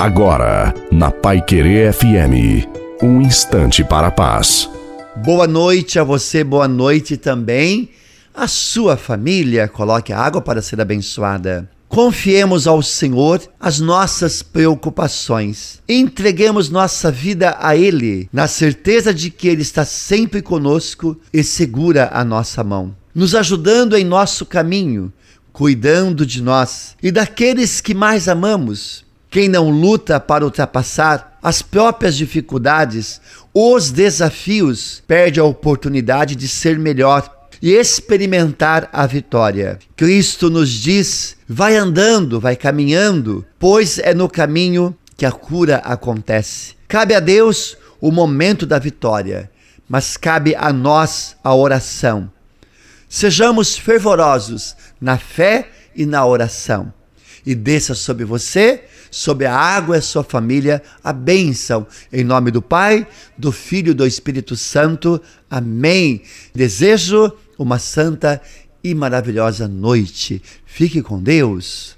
Agora, na Pai Querer FM, um instante para a paz. Boa noite a você, boa noite também a sua família. Coloque a água para ser abençoada. Confiemos ao Senhor as nossas preocupações. Entreguemos nossa vida a Ele, na certeza de que Ele está sempre conosco e segura a nossa mão, nos ajudando em nosso caminho, cuidando de nós e daqueles que mais amamos quem não luta para ultrapassar as próprias dificuldades, os desafios, perde a oportunidade de ser melhor e experimentar a vitória. Cristo nos diz: vai andando, vai caminhando, pois é no caminho que a cura acontece. Cabe a Deus o momento da vitória, mas cabe a nós a oração. Sejamos fervorosos na fé e na oração e desça sobre você, sobre a água e sua família, a bênção. Em nome do Pai, do Filho e do Espírito Santo. Amém. Desejo uma santa e maravilhosa noite. Fique com Deus.